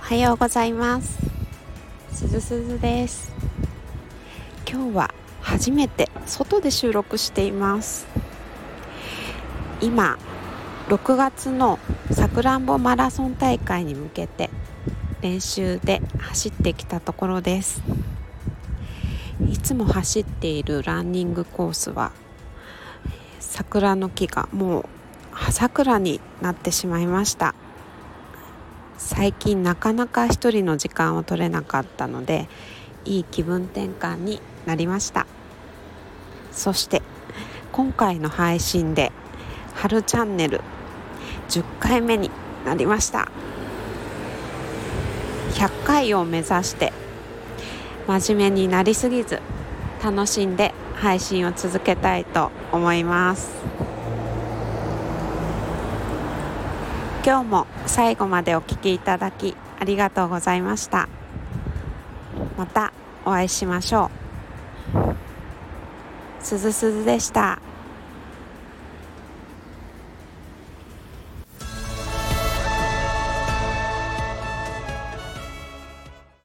おはようございます。すずすずです。今日は初めて外で収録しています。今6月のさくらんぼマラソン大会に向けて練習で走ってきたところです。いつも走っているランニングコースは桜の木がもう葉桜になってしまいました。最近なかなか一人の時間を取れなかったのでいい気分転換になりました。そして今回の配信で春チャンネル10回目になりました。100回を目指して真面目になりすぎず楽しんで配信を続けたいと思います。今日も最後までお聴きいただきありがとうございましたまたお会いしましょうすずすずでした。